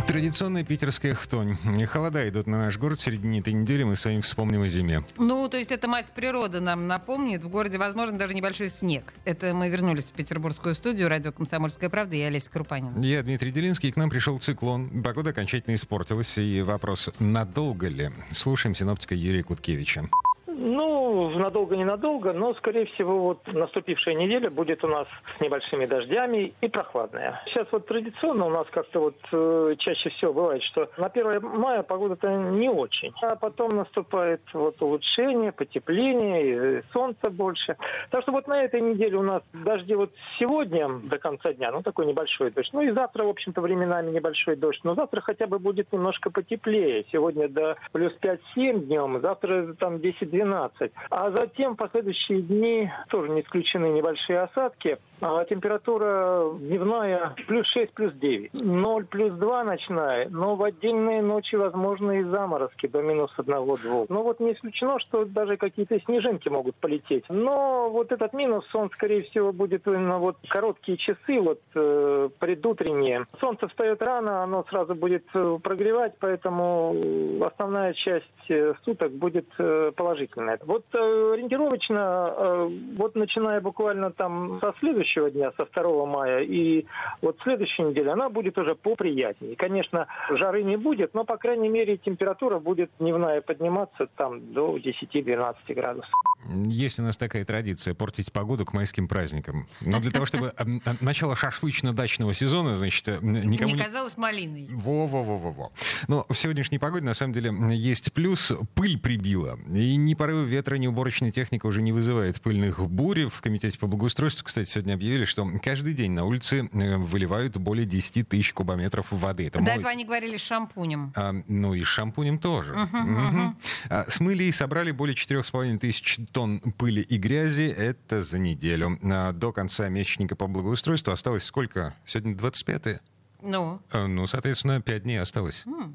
Традиционная питерская хтонь. Холода идут на наш город в середине этой недели, мы с вами вспомним о зиме. Ну, то есть это мать природы нам напомнит. В городе, возможно, даже небольшой снег. Это мы вернулись в петербургскую студию радио «Комсомольская правда» и Олеся Крупанин. Я Дмитрий Делинский, и к нам пришел циклон. Погода окончательно испортилась, и вопрос, надолго ли? Слушаем синоптика Юрия Куткевича. Ну, надолго-ненадолго, но, скорее всего, вот наступившая неделя будет у нас с небольшими дождями и прохладная. Сейчас вот традиционно у нас как-то вот э, чаще всего бывает, что на 1 мая погода-то не очень. А потом наступает вот улучшение, потепление, и солнца больше. Так что вот на этой неделе у нас дожди вот сегодня до конца дня, ну, такой небольшой дождь. Ну, и завтра, в общем-то, временами небольшой дождь. Но завтра хотя бы будет немножко потеплее. Сегодня до плюс 5-7 днем, завтра там 10-12 12. А затем в последующие дни тоже не исключены небольшие осадки. А температура дневная плюс 6, плюс 9. 0 плюс 2 ночная, но в отдельные ночи возможны и заморозки до минус 1-2. Но вот не исключено, что даже какие-то снежинки могут полететь. Но вот этот минус, он, скорее всего, будет именно вот короткие часы, вот э, предутренние. Солнце встает рано, оно сразу будет э, прогревать, поэтому основная часть э, суток будет э, положительная. Вот э, ориентировочно, э, вот начиная буквально там со следующего следующего дня, со 2 мая, и вот следующей неделе она будет уже поприятнее. Конечно, жары не будет, но, по крайней мере, температура будет дневная подниматься там до 10-12 градусов. Есть у нас такая традиция портить погоду к майским праздникам. Но для того, чтобы начало шашлычно-дачного сезона, значит, э, никому не казалось малиной. Во-во-во-во-во. Но в сегодняшней погоде, на самом деле, есть плюс. Пыль прибила. И ни порывы ветра, ни уборочная техника уже не вызывает пыльных бурь. В Комитете по благоустройству, кстати, сегодня объявили, что каждый день на улице э, выливают более 10 тысяч кубометров воды. Это До мой... этого они говорили с шампунем. А, ну и с шампунем тоже. Uh-huh, угу. Uh-huh. А, смыли и собрали более 4,5 тысяч тонн пыли и грязи. Это за неделю. А, до конца месячника по благоустройству осталось сколько? Сегодня 25-е? Ну? А, ну, соответственно, 5 дней осталось. Mm.